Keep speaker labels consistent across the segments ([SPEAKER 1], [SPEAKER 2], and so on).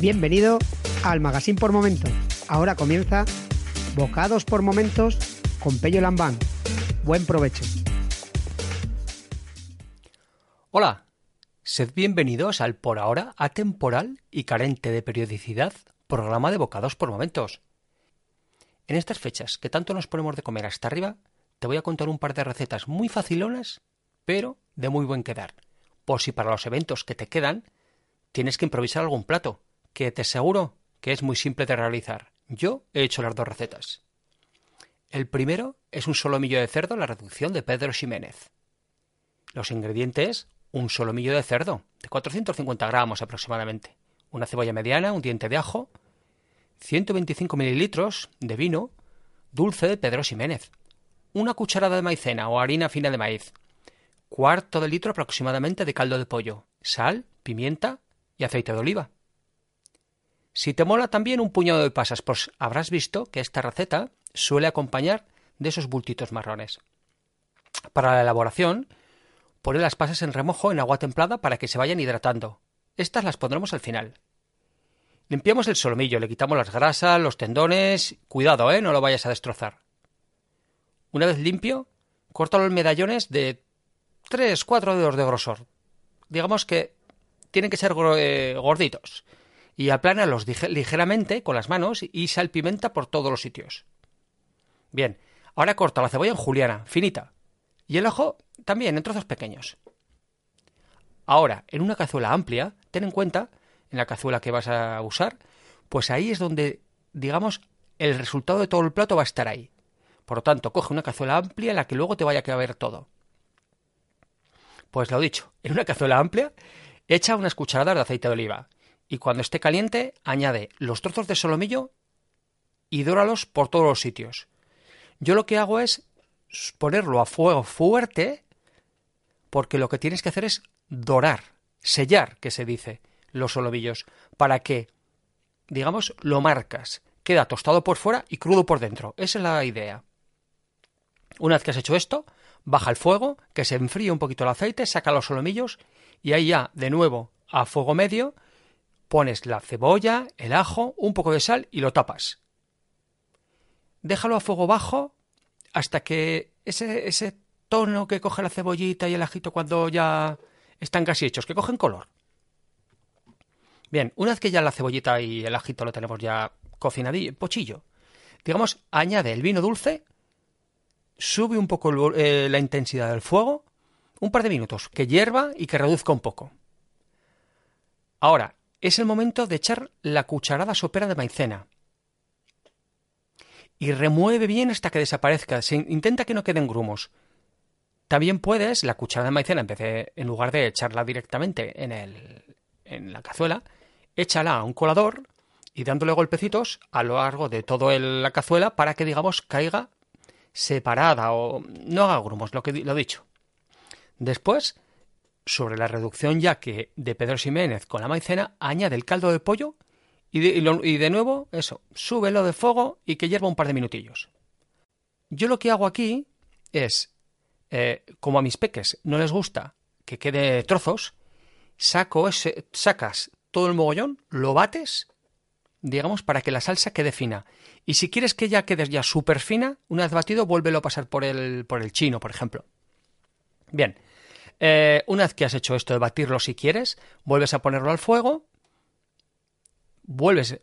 [SPEAKER 1] Bienvenido al Magazine por Momentos. Ahora comienza Bocados por Momentos con Pello Lambán. Buen provecho.
[SPEAKER 2] Hola, sed bienvenidos al por ahora atemporal y carente de periodicidad programa de Bocados por Momentos. En estas fechas que tanto nos ponemos de comer hasta arriba, te voy a contar un par de recetas muy facilonas, pero de muy buen quedar. Por si para los eventos que te quedan tienes que improvisar algún plato, que te aseguro que es muy simple de realizar. Yo he hecho las dos recetas. El primero es un solomillo de cerdo, la reducción de Pedro Ximénez. Los ingredientes, un solomillo de cerdo, de 450 gramos aproximadamente, una cebolla mediana, un diente de ajo, 125 mililitros de vino dulce de Pedro Ximénez, una cucharada de maicena o harina fina de maíz, cuarto de litro aproximadamente de caldo de pollo, sal, pimienta y aceite de oliva. Si te mola también un puñado de pasas, pues habrás visto que esta receta suele acompañar de esos bultitos marrones. Para la elaboración, pone las pasas en remojo en agua templada para que se vayan hidratando. Estas las pondremos al final. Limpiamos el solomillo, le quitamos las grasas, los tendones. Cuidado, ¿eh? No lo vayas a destrozar. Una vez limpio, córtalo en medallones de 3-4 dedos de grosor. Digamos que tienen que ser eh, gorditos. Y aplánalos ligeramente con las manos y salpimenta por todos los sitios. Bien, ahora corta la cebolla en juliana, finita. Y el ajo también en trozos pequeños. Ahora, en una cazuela amplia, ten en cuenta en la cazuela que vas a usar, pues ahí es donde, digamos, el resultado de todo el plato va a estar ahí. Por lo tanto, coge una cazuela amplia en la que luego te vaya a caber todo. Pues lo dicho, en una cazuela amplia, echa unas cucharadas de aceite de oliva y cuando esté caliente, añade los trozos de solomillo y dóralos por todos los sitios. Yo lo que hago es ponerlo a fuego fuerte porque lo que tienes que hacer es dorar, sellar, que se dice los solovillos, para que, digamos, lo marcas. Queda tostado por fuera y crudo por dentro. Esa es la idea. Una vez que has hecho esto, baja el fuego, que se enfríe un poquito el aceite, saca los solomillos y ahí ya, de nuevo, a fuego medio, pones la cebolla, el ajo, un poco de sal y lo tapas. Déjalo a fuego bajo hasta que ese, tono que coge la cebollita y el ajito cuando ya están casi hechos, que cogen color. Bien, una vez que ya la cebollita y el ajito lo tenemos ya cocinadillo, pochillo, digamos, añade el vino dulce, sube un poco eh, la intensidad del fuego, un par de minutos, que hierva y que reduzca un poco. Ahora, es el momento de echar la cucharada sopera de maicena. Y remueve bien hasta que desaparezca. Intenta que no queden grumos. También puedes, la cucharada de maicena, en, en lugar de echarla directamente en, el, en la cazuela, échala a un colador y dándole golpecitos a lo largo de toda la cazuela para que, digamos, caiga separada o no haga grumos, lo que lo dicho. Después, sobre la reducción ya que de Pedro Ximénez con la maicena, añade el caldo de pollo y de, y de nuevo, eso, súbelo de fuego y que hierva un par de minutillos. Yo lo que hago aquí es, eh, como a mis peques no les gusta que quede trozos, saco ese, sacas todo el mogollón, lo bates, digamos, para que la salsa quede fina. Y si quieres que ya quede ya súper fina, una vez batido, vuélvelo a pasar por el, por el chino, por ejemplo. Bien, eh, una vez que has hecho esto de batirlo si quieres, vuelves a ponerlo al fuego, vuelves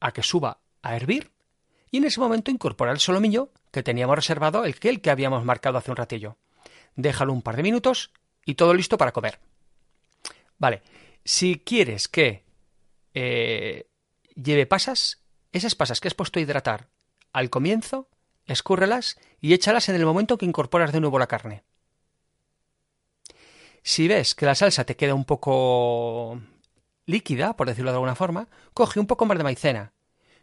[SPEAKER 2] a que suba a hervir y en ese momento incorpora el solomillo que teníamos reservado, el que, el que habíamos marcado hace un ratillo. Déjalo un par de minutos y todo listo para comer. Vale, si quieres que eh, lleve pasas, esas pasas que has puesto a hidratar al comienzo, escúrrelas y échalas en el momento que incorporas de nuevo la carne. Si ves que la salsa te queda un poco líquida, por decirlo de alguna forma, coge un poco más de maicena,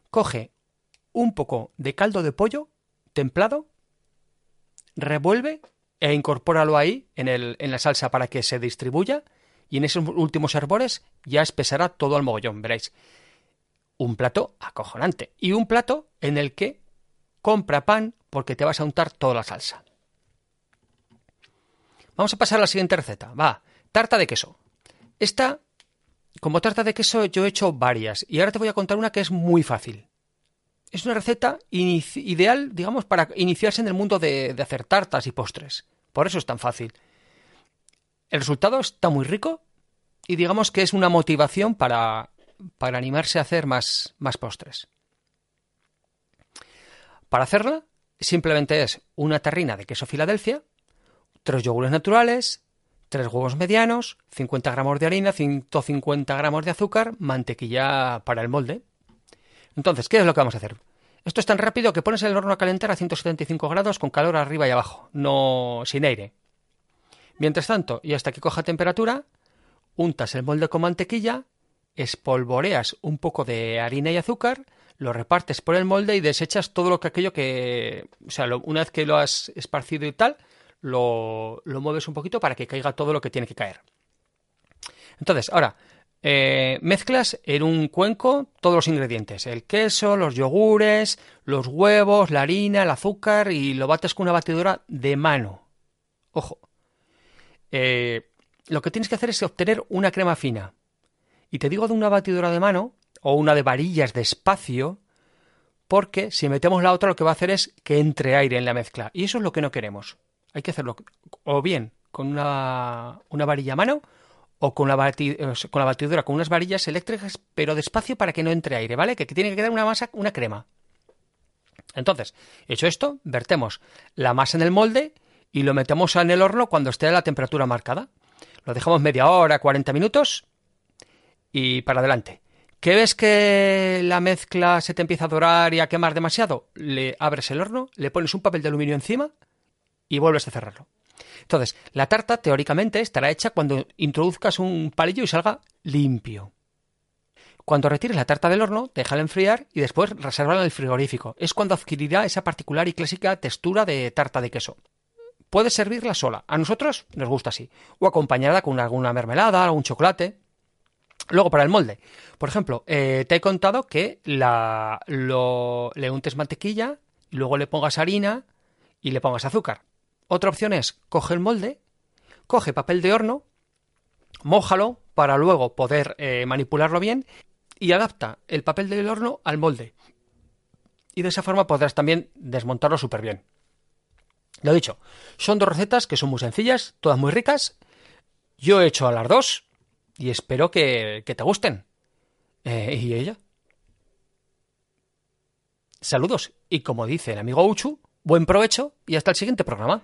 [SPEAKER 2] coge un poco de caldo de pollo templado, revuelve e incorpóralo ahí en, la salsa para que se distribuya y en esos últimos herbores ya espesará todo al mogollón, veréis. Un plato acojonante y un plato en el que compra pan porque te vas a untar toda la salsa. Vamos a pasar a la siguiente receta. Va, tarta de queso. Esta como tarta de queso yo he hecho varias y ahora te voy a contar una que es muy fácil. Es una receta ideal, digamos, para iniciarse en el mundo de, hacer tartas y postres. Por eso es tan fácil. El resultado está muy rico y digamos que es una motivación para, para animarse a hacer más, más postres. Para hacerla, simplemente es una terrina de queso Filadelfia, tres yogures naturales, tres huevos medianos, 50 gramos de harina, 150 gramos de azúcar, mantequilla para el molde. Entonces, ¿qué es lo que vamos a hacer? Esto es tan rápido que pones el horno a calentar a 175 grados con calor arriba y abajo, no sin aire. Mientras tanto, y hasta que coja temperatura, untas el molde con mantequilla, espolvoreas un poco de harina y azúcar, lo repartes por el molde y desechas todo lo que aquello que, o sea, una vez que lo has esparcido y tal, lo, lo mueves un poquito para que caiga todo lo que tiene que caer. Entonces, ahora, eh, mezclas en un cuenco todos los ingredientes, el queso, los yogures, los huevos, la harina, el azúcar y lo bates con una batidora de mano. Ojo. Eh, lo que tienes que hacer es obtener una crema fina. Y te digo de una batidora de mano o una de varillas de espacio, porque si metemos la otra lo que va a hacer es que entre aire en la mezcla. Y eso es lo que no queremos. Hay que hacerlo o bien con una, una varilla a mano o con la, con batidora con unas varillas eléctricas, pero despacio para que no entre aire, ¿vale? Que, que tiene que quedar una masa, una crema. Entonces, hecho esto, vertemos la masa en el molde y lo metemos en el horno cuando esté a la temperatura marcada. Lo dejamos media hora, 40 minutos y para adelante. ¿Qué ves que la mezcla se te empieza a dorar y a quemar demasiado? Le abres el horno, le pones un papel de aluminio encima y vuelves a cerrarlo. Entonces, la tarta teóricamente estará hecha cuando introduzcas un palillo y salga limpio. Cuando retires la tarta del horno, déjala enfriar y después resérvala en el frigorífico. Es cuando adquirirá esa particular y clásica textura de tarta de queso. Puedes servirla sola. A nosotros nos gusta así. O acompañada con alguna mermelada, un chocolate. Luego, para el molde. Por ejemplo, eh, te he contado que la, le untes mantequilla, luego le pongas harina y le pongas azúcar. Otra opción es, coge el molde, coge papel de horno, mójalo para luego poder eh, manipularlo bien y adapta el papel del horno al molde. Y de esa forma podrás también desmontarlo súper bien. Lo dicho, son dos recetas que son muy sencillas, todas muy ricas. Yo he hecho a las dos y espero que, te gusten. Eh, ¿Y ella? Saludos y como dice el amigo Uchu, buen provecho y hasta el siguiente programa.